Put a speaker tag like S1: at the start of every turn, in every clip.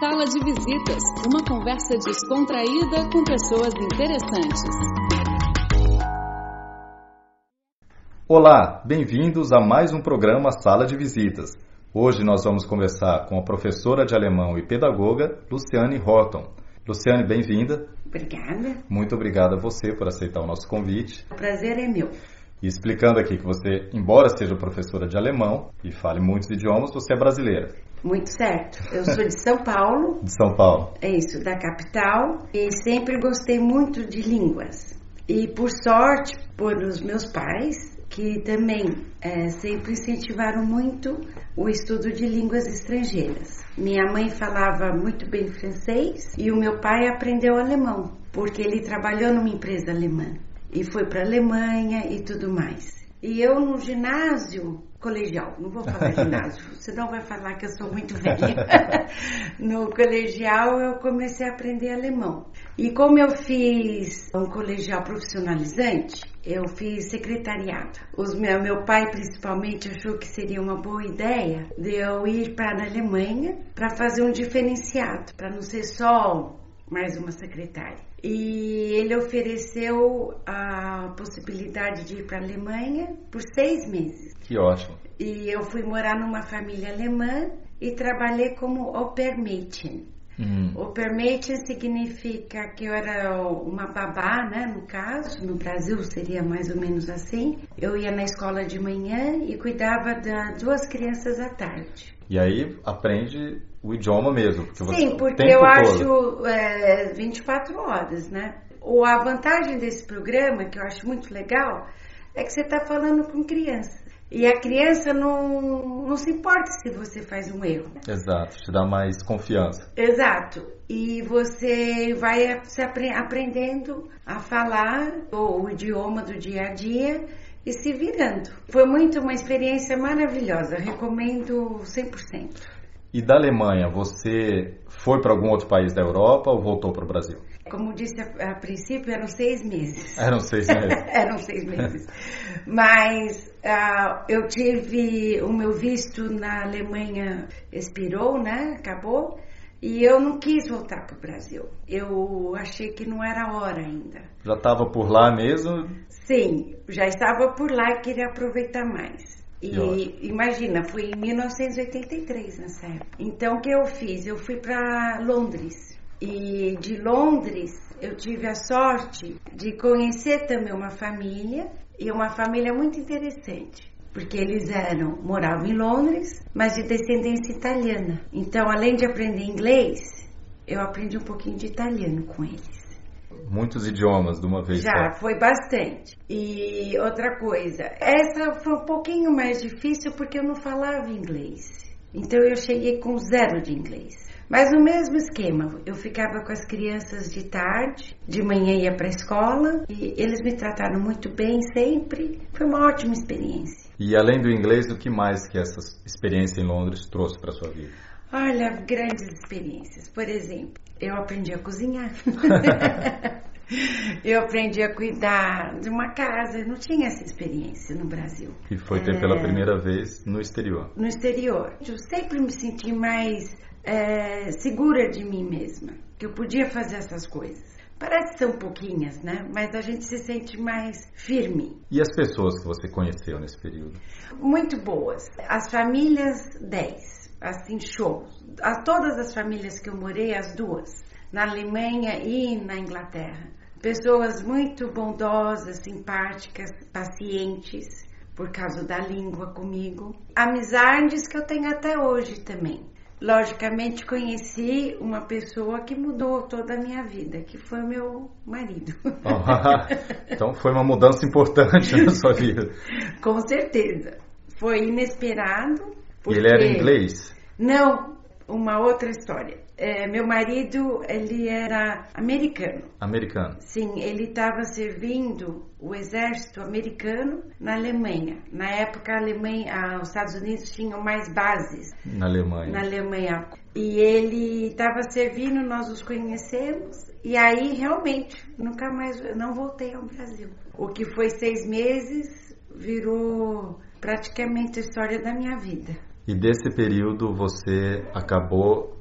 S1: Sala de Visitas, uma conversa descontraída com pessoas interessantes.
S2: Olá, bem-vindos a mais um programa Sala de Visitas. Hoje nós vamos conversar com a professora de alemão e pedagoga Luciane Horton. Luciane, bem-vinda.
S3: Obrigada.
S2: Muito obrigada a você por aceitar o nosso convite.
S3: O prazer é meu.
S2: E explicando aqui que você, embora seja professora de alemão e fale muitos idiomas, você é brasileira.
S3: Muito certo. Eu sou de São Paulo.
S2: De São Paulo.
S3: É isso, da capital. E sempre gostei muito de línguas. E por sorte, por os meus pais, que também é, sempre incentivaram muito o estudo de línguas estrangeiras. Minha mãe falava muito bem francês e o meu pai aprendeu alemão, porque ele trabalhou numa empresa alemã e foi para a Alemanha e tudo mais. E eu no ginásio colegial, não vou falar ginásio, senão vai falar que eu sou muito velha. no colegial eu comecei a aprender alemão. E como eu fiz um colegial profissionalizante, eu fiz secretariado. Os meu, meu pai principalmente achou que seria uma boa ideia de eu ir para a Alemanha para fazer um diferenciado, para não ser só mais uma secretária. E ele ofereceu a possibilidade de ir para a Alemanha por seis meses.
S2: Que ótimo.
S3: E eu fui morar numa família alemã e trabalhei como Opermädchen. Hum. Opermädchen significa que eu era uma babá, né? No caso, no Brasil seria mais ou menos assim. Eu ia na escola de manhã e cuidava das duas crianças à tarde.
S2: E aí aprende o idioma mesmo.
S3: Porque Sim, porque eu todo. acho é, 24 horas, né? Ou a vantagem desse programa, que eu acho muito legal, é que você está falando com criança. E a criança não, não se importa se você faz um erro.
S2: Exato, te dá mais confiança.
S3: Exato. E você vai se apre aprendendo a falar o idioma do dia a dia e se virando. Foi muito uma experiência maravilhosa, recomendo 100%.
S2: E da Alemanha, você foi para algum outro país da Europa ou voltou para o Brasil?
S3: Como disse a, a, princípio, eram seis meses.
S2: Eram seis meses.
S3: eram seis meses. Mas uh, eu tive o meu visto na Alemanha expirou, né? Acabou. E eu não quis voltar para o Brasil. Eu achei que não era hora ainda.
S2: Já estava por lá mesmo?
S3: Sim, já estava por lá e queria aproveitar mais. E imagina, fui em 1983 nessa época. Então o que eu fiz? Eu fui para Londres. E de Londres eu tive a sorte de conhecer também uma família e uma família muito interessante. Porque eles eram, moravam em Londres, mas de descendência italiana. Então, além de aprender inglês, eu aprendi um pouquinho de italiano com eles
S2: muitos idiomas de uma vez
S3: Já, só. foi bastante. E outra coisa, essa foi um pouquinho mais difícil porque eu não falava inglês. Então eu cheguei com zero de inglês. Mas o mesmo esquema, eu ficava com as crianças de tarde, de manhã ia para a escola e eles me trataram muito bem sempre. Foi uma ótima experiência.
S2: E além do inglês, o que mais que essa experiência em Londres trouxe para sua vida?
S3: Olha, grandes experiências. Por exemplo, eu aprendi a cozinhar. eu aprendi a cuidar de uma casa. Eu não tinha essa experiência no Brasil.
S2: E foi ter é... pela primeira vez no exterior.
S3: No exterior. Eu sempre me senti mais é, segura de mim mesma, que eu podia fazer essas coisas. Parece que são pouquinhas, né? Mas a gente se sente mais firme.
S2: E as pessoas que você conheceu nesse período?
S3: Muito boas. As famílias, 10 assim, shows. A todas as famílias que eu morei, as duas, na Alemanha e na Inglaterra. Pessoas muito bondosas, simpáticas, pacientes, por causa da língua comigo. Amizades que eu tenho até hoje também. Logicamente, conheci uma pessoa que mudou toda a minha vida, que foi meu marido.
S2: então, foi uma mudança importante na sua vida.
S3: Com certeza. Foi inesperado.
S2: Porque... E ele era inglês?
S3: Não, uma outra história. É, meu marido, ele era americano.
S2: Americano.
S3: Sim, ele estava servindo o exército americano na Alemanha. Na época, a Alemanha, ah, os Estados Unidos tinham mais bases.
S2: Na Alemanha.
S3: Na Alemanha. E ele estava servindo, nós os conhecemos. E aí, realmente, nunca mais, não voltei ao Brasil. O que foi seis meses virou praticamente a história da minha vida.
S2: E desse período você acabou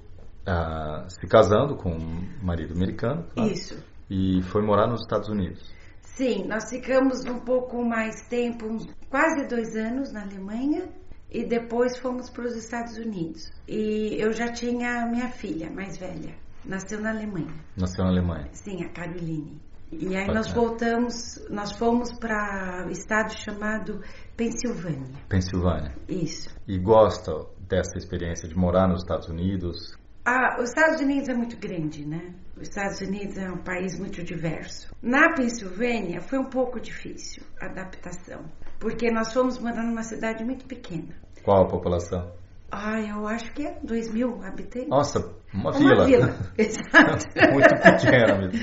S2: ah, se casando com um marido americano. Claro,
S3: Isso.
S2: E foi morar nos Estados Unidos.
S3: Sim, nós ficamos um pouco mais tempo, quase dois anos na Alemanha e depois fomos para os Estados Unidos. E eu já tinha minha filha mais velha, nasceu na Alemanha.
S2: Nasceu na Alemanha.
S3: Sim, a Caroline. E aí nós voltamos, nós fomos para o estado chamado Pensilvânia.
S2: Pensilvânia.
S3: Isso.
S2: E gosta dessa experiência de morar nos Estados Unidos?
S3: Ah, os Estados Unidos é muito grande, né? Os Estados Unidos é um país muito diverso. Na Pensilvânia foi um pouco difícil a adaptação, porque nós fomos morar numa cidade muito pequena.
S2: Qual a população?
S3: Ah, eu acho que é 2 mil habitantes.
S2: Nossa, uma,
S3: Uma
S2: vila.
S3: vila, exato.
S2: Muito pequena mesmo.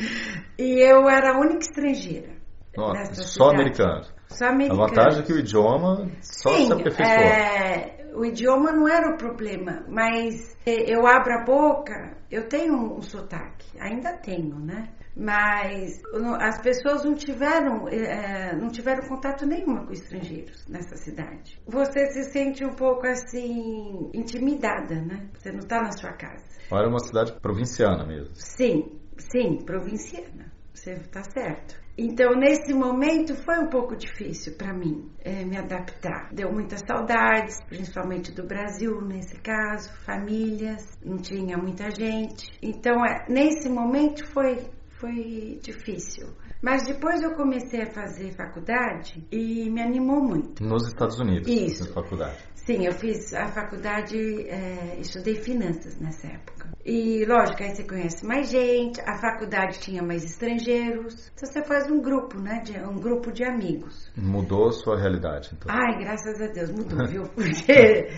S3: E eu era a única estrangeira.
S2: Nossa, só
S3: cidade.
S2: americano.
S3: Só
S2: A
S3: americana.
S2: vantagem é que o idioma só se
S3: Sim,
S2: aperfeiçoa.
S3: é, o idioma não era o problema, mas é, eu abro a boca, eu tenho um, sotaque, ainda tenho, né? Mas as pessoas não tiveram, é, não tiveram contato nenhuma com estrangeiros nessa cidade. Você se sente um pouco assim, intimidada, né? Você não está na sua casa.
S2: Era uma cidade provinciana mesmo.
S3: Sim, sim, provinciana. Você está certo. Então, nesse momento, foi um pouco difícil para mim eh, me adaptar. Deu muitas saudades, principalmente do Brasil, nesse caso, famílias, não tinha muita gente. Então, é, nesse momento foi, foi difícil. Mas depois eu comecei a fazer faculdade e me animou muito.
S2: Nos Estados Unidos,
S3: Isso.
S2: faculdade.
S3: Sim, eu fiz a faculdade, é, estudei finanças nessa época. E lógico, aí você conhece mais gente, a faculdade tinha mais estrangeiros. Então você faz um grupo, né? De, um grupo de amigos.
S2: Mudou a sua realidade, então.
S3: Ai, graças a Deus, mudou, viu? Porque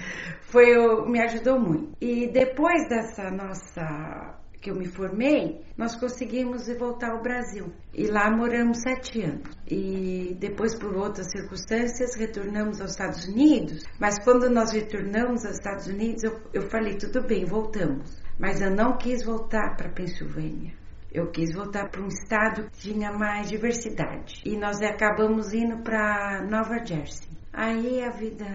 S3: foi, me ajudou muito. E depois dessa nossa que eu me formei, nós conseguimos voltar ao Brasil. E lá moramos sete anos. E depois, por outras circunstâncias, retornamos aos Estados Unidos. Mas quando nós retornamos aos Estados Unidos, eu, eu falei, tudo bem, voltamos. Mas eu não quis voltar para Pensilvânia. Eu quis voltar para um estado que tinha mais diversidade. E nós acabamos indo para Nova Jersey. Aí a vida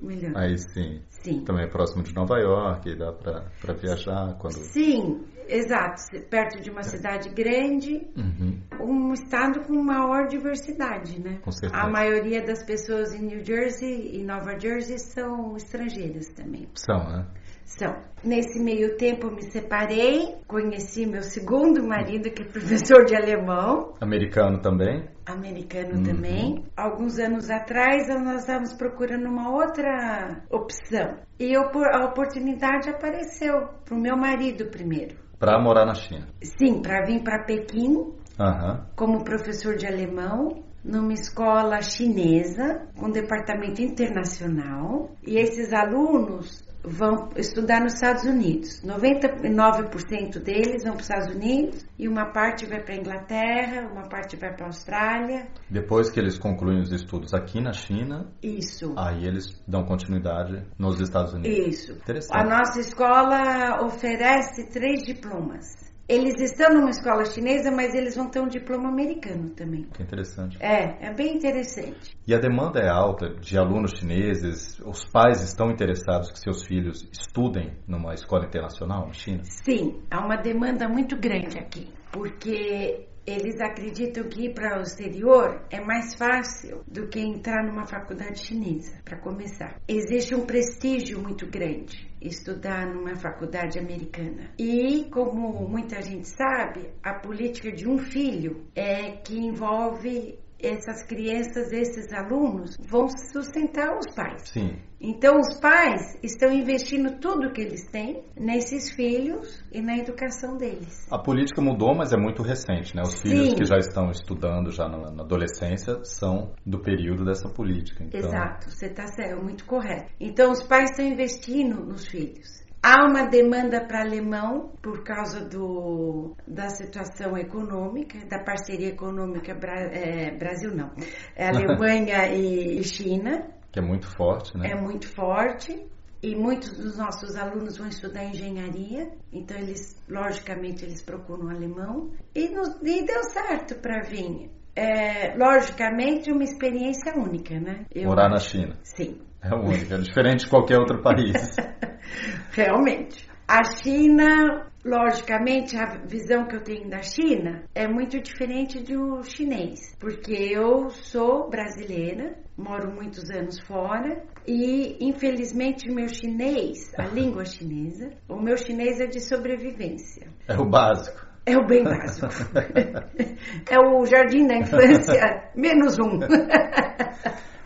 S3: melhorou.
S2: Aí sim.
S3: Sim.
S2: Também é próximo de Nova York, dá pra viajar quando.
S3: Sim, exato. Perto de uma cidade grande,
S2: Uhum.
S3: um estado com maior diversidade, né?
S2: Com certeza.
S3: A maioria das pessoas em New Jersey e Nova Jersey são estrangeiras também.
S2: São, né?
S3: São. Nesse meio tempo eu me separei, conheci meu segundo marido, que é professor de alemão,
S2: Americano também.
S3: americano
S2: Uhum.
S3: também. Alguns anos atrás nós estávamos procurando uma outra opção. E a oportunidade apareceu para o meu marido primeiro.
S2: Pra morar na China.
S3: Sim, para vir para Pequim
S2: Aham.
S3: como professor de alemão numa escola chinesa com departamento internacional e esses alunos vão estudar nos Estados Unidos. 99% deles vão para os Estados Unidos e uma parte vai para a Inglaterra, uma parte vai para a Austrália.
S2: Depois que eles concluem os estudos aqui na China,
S3: Isso.
S2: aí eles dão continuidade nos Estados Unidos.
S3: Isso.
S2: Interessante.
S3: A nossa escola oferece três diplomas. Eles estão numa escola chinesa, mas eles vão ter um diploma americano também.
S2: Que interessante.
S3: É, é bem interessante.
S2: E a demanda é alta de alunos chineses? Os pais estão interessados que seus filhos estudem numa escola internacional na China?
S3: Sim, há uma demanda muito grande aqui, porque eles acreditam que ir para o exterior é mais fácil do que entrar numa faculdade chinesa, para começar. Existe um prestígio muito grande estudar numa faculdade americana. E, como muita gente sabe, a política de um filho é que envolve essas crianças, esses alunos, vão sustentar os pais.
S2: Sim.
S3: Então, os pais estão investindo tudo que eles têm nesses filhos e na educação deles.
S2: A política mudou, mas é muito recente, né? Os filhos
S3: Sim.
S2: que já estão estudando já na, na adolescência são do período dessa política. Então,
S3: Exato, você está certo, muito correto. Então, os pais estão investindo nos filhos. Há uma demanda para alemão por causa do, da situação econômica, da parceria econômica é, Brasil não, é Alemanha e China.
S2: Que é muito forte, né?
S3: é muito forte e muitos dos nossos alunos vão estudar engenharia, então eles, logicamente, eles procuram alemão e, nos, e deu certo para vir. É, logicamente, uma experiência única, né? Eu
S2: Morar na. China.
S3: Sim,
S2: É única, é diferente de qualquer outro país.
S3: realmente. A China, logicamente, a visão que eu tenho da China é muito diferente do chinês, porque eu sou brasileira, moro muitos anos fora e, infelizmente, o meu chinês, a língua chinesa, o meu chinês é de sobrevivência.
S2: É o básico.
S3: É o bem básico. é o jardim da infância, menos um.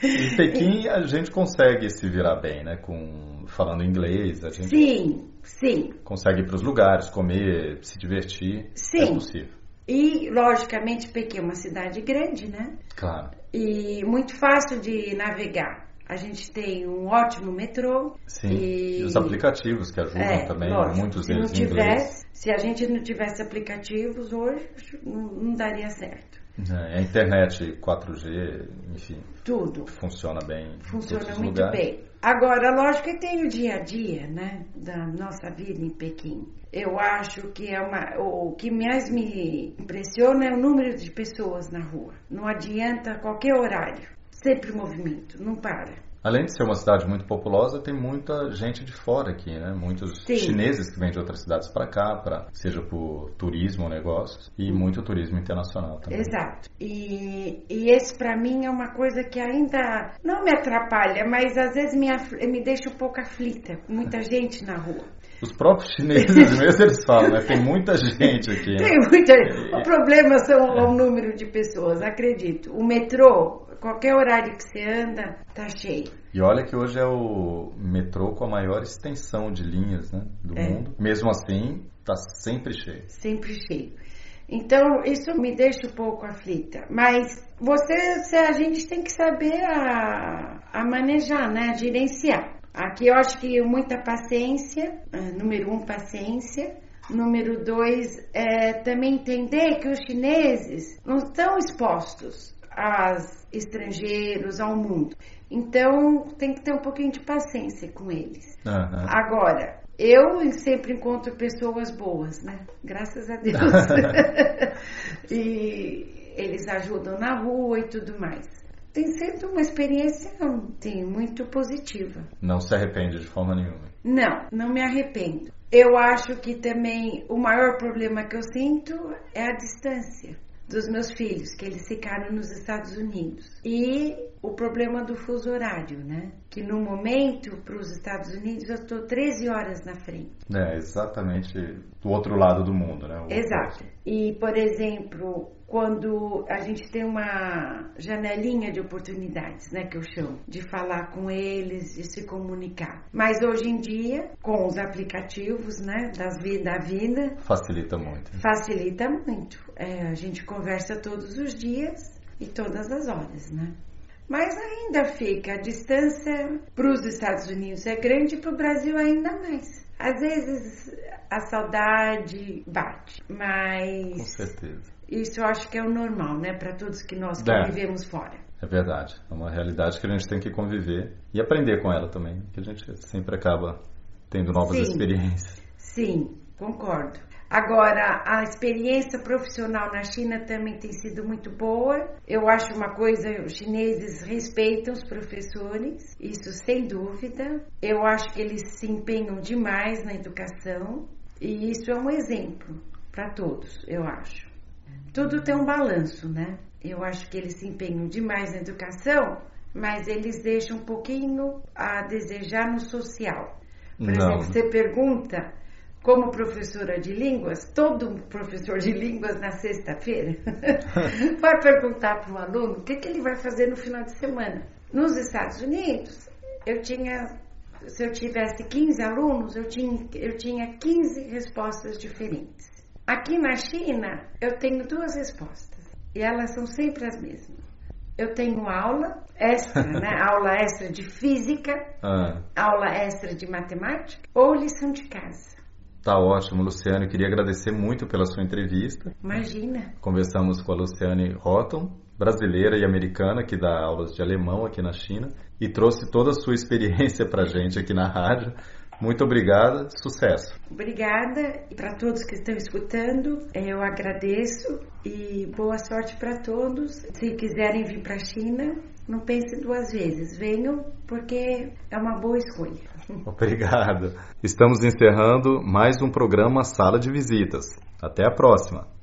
S2: Em Pequim a gente consegue se virar bem, né? Com, falando inglês, a gente
S3: sim, sim.
S2: consegue ir para os lugares, comer, se divertir.
S3: Sim.
S2: É possível.
S3: E, logicamente, Pequim é uma cidade grande, né?
S2: Claro.
S3: E muito fácil de navegar. A gente tem um ótimo metrô.
S2: Sim.
S3: E,
S2: e os aplicativos que ajudam
S3: é,
S2: também,
S3: lógico,
S2: muitos
S3: se não
S2: deles inglês.
S3: tivesse, se a gente não tivesse aplicativos hoje, não, não daria certo.
S2: É, a internet 4G, enfim,
S3: Tudo.
S2: funciona bem. em
S3: Funciona muito
S2: lugares.
S3: bem. Agora, lógico que tem o dia a dia, né, da nossa vida em Pequim. Eu acho que é uma, o que mais me impressiona é o número de pessoas na rua. Não adianta qualquer horário, sempre movimento, não para.
S2: Além de ser uma cidade muito populosa, tem muita gente de fora aqui, né? Muitos
S3: Sim.
S2: chineses que vêm de outras cidades para cá, pra, seja por turismo ou negócios, e muito turismo internacional também.
S3: Exato. E, e esse para mim é uma coisa que ainda não me atrapalha, mas às vezes me, me deixa um pouco aflita, muita gente na rua.
S2: Os próprios chineses mesmo eles falam, né? Tem muita gente aqui. né?
S3: Tem muita. O problema são o número de pessoas, acredito. O metrô, qualquer horário que você anda, tá cheio.
S2: E olha que hoje é o metrô com a maior extensão de linhas né, do
S3: É.
S2: mundo. Mesmo assim, está sempre cheio.
S3: Sempre cheio. Então, isso me deixa um pouco aflita. Mas você, a gente tem que saber a, a manejar, né? A gerenciar. Aqui eu acho que muita paciência, eh, número um, paciência. Número dois, é também entender que os chineses não estão expostos aos estrangeiros, ao mundo. Então, tem que ter um pouquinho de paciência com eles.
S2: Aham.
S3: Agora, eu sempre encontro pessoas boas, né? Graças a Deus. e eles ajudam na rua e tudo mais. Tem sido uma experiência tem, muito positiva.
S2: Não se arrepende de forma nenhuma.
S3: Não, não me arrependo. Eu acho que também o maior problema que eu sinto é a distância dos meus filhos, que eles ficaram nos Estados Unidos. E o problema do fuso horário, né? Que no momento, para os Estados Unidos, eu estou 13 horas na frente.
S2: É exatamente do outro lado do mundo, né? O-
S3: Exato. E, por exemplo, quando a gente tem uma janelinha de oportunidades, né, que eu chamo, de falar com eles, de se comunicar. Mas hoje em dia, com os aplicativos, né, das vi- da vida,
S2: Facilita muito.
S3: facilita muito. É, a gente conversa todos os dias e todas as horas, né? Mas ainda fica, a distância para os Estados Unidos é grande e para o Brasil ainda mais. Às vezes a saudade bate,
S2: Com
S3: mas
S2: certeza.
S3: isso eu acho que é o normal, né? Para todos que nós que
S2: É.
S3: vivemos fora.
S2: É verdade. É uma realidade que a gente tem que conviver e aprender com ela também, que a gente sempre acaba tendo novas
S3: Sim.
S2: experiências.
S3: Sim, concordo. Agora, a experiência profissional na China também tem sido muito boa. Eu acho uma coisa, os chineses respeitam os professores, isso sem dúvida. Eu acho que eles se empenham demais na educação e isso é um exemplo para todos, eu acho. Tudo tem um balanço, né? Eu acho que eles se empenham demais na educação, mas eles deixam um pouquinho a desejar no social. Por
S2: Não.
S3: exemplo, você pergunta, como professora de línguas, todo professor de línguas na sexta-feira vai perguntar para o aluno o que, que ele vai fazer no final de semana. Nos Estados Unidos, eu tinha, se eu tivesse 15 alunos, eu tinha, eu tinha 15 respostas diferentes. Aqui na China, eu tenho duas respostas e elas são sempre as mesmas. Eu tenho aula extra, né? aula extra de física,
S2: Ah,
S3: aula extra de matemática ou lição de casa.
S2: Tá ótimo, Luciane. Eu queria agradecer muito pela sua entrevista.
S3: Imagina.
S2: Conversamos com a Luciane Houghton, brasileira e americana que dá aulas de alemão aqui na China e trouxe toda a sua experiência para gente aqui na rádio Muito obrigada, sucesso.
S3: Obrigada para todos que estão escutando. Eu agradeço e boa sorte para todos. Se quiserem vir para a China, não pense duas vezes. Venham porque é uma boa escolha.
S2: Obrigado. Estamos encerrando mais um programa Sala de Visitas. Até a próxima.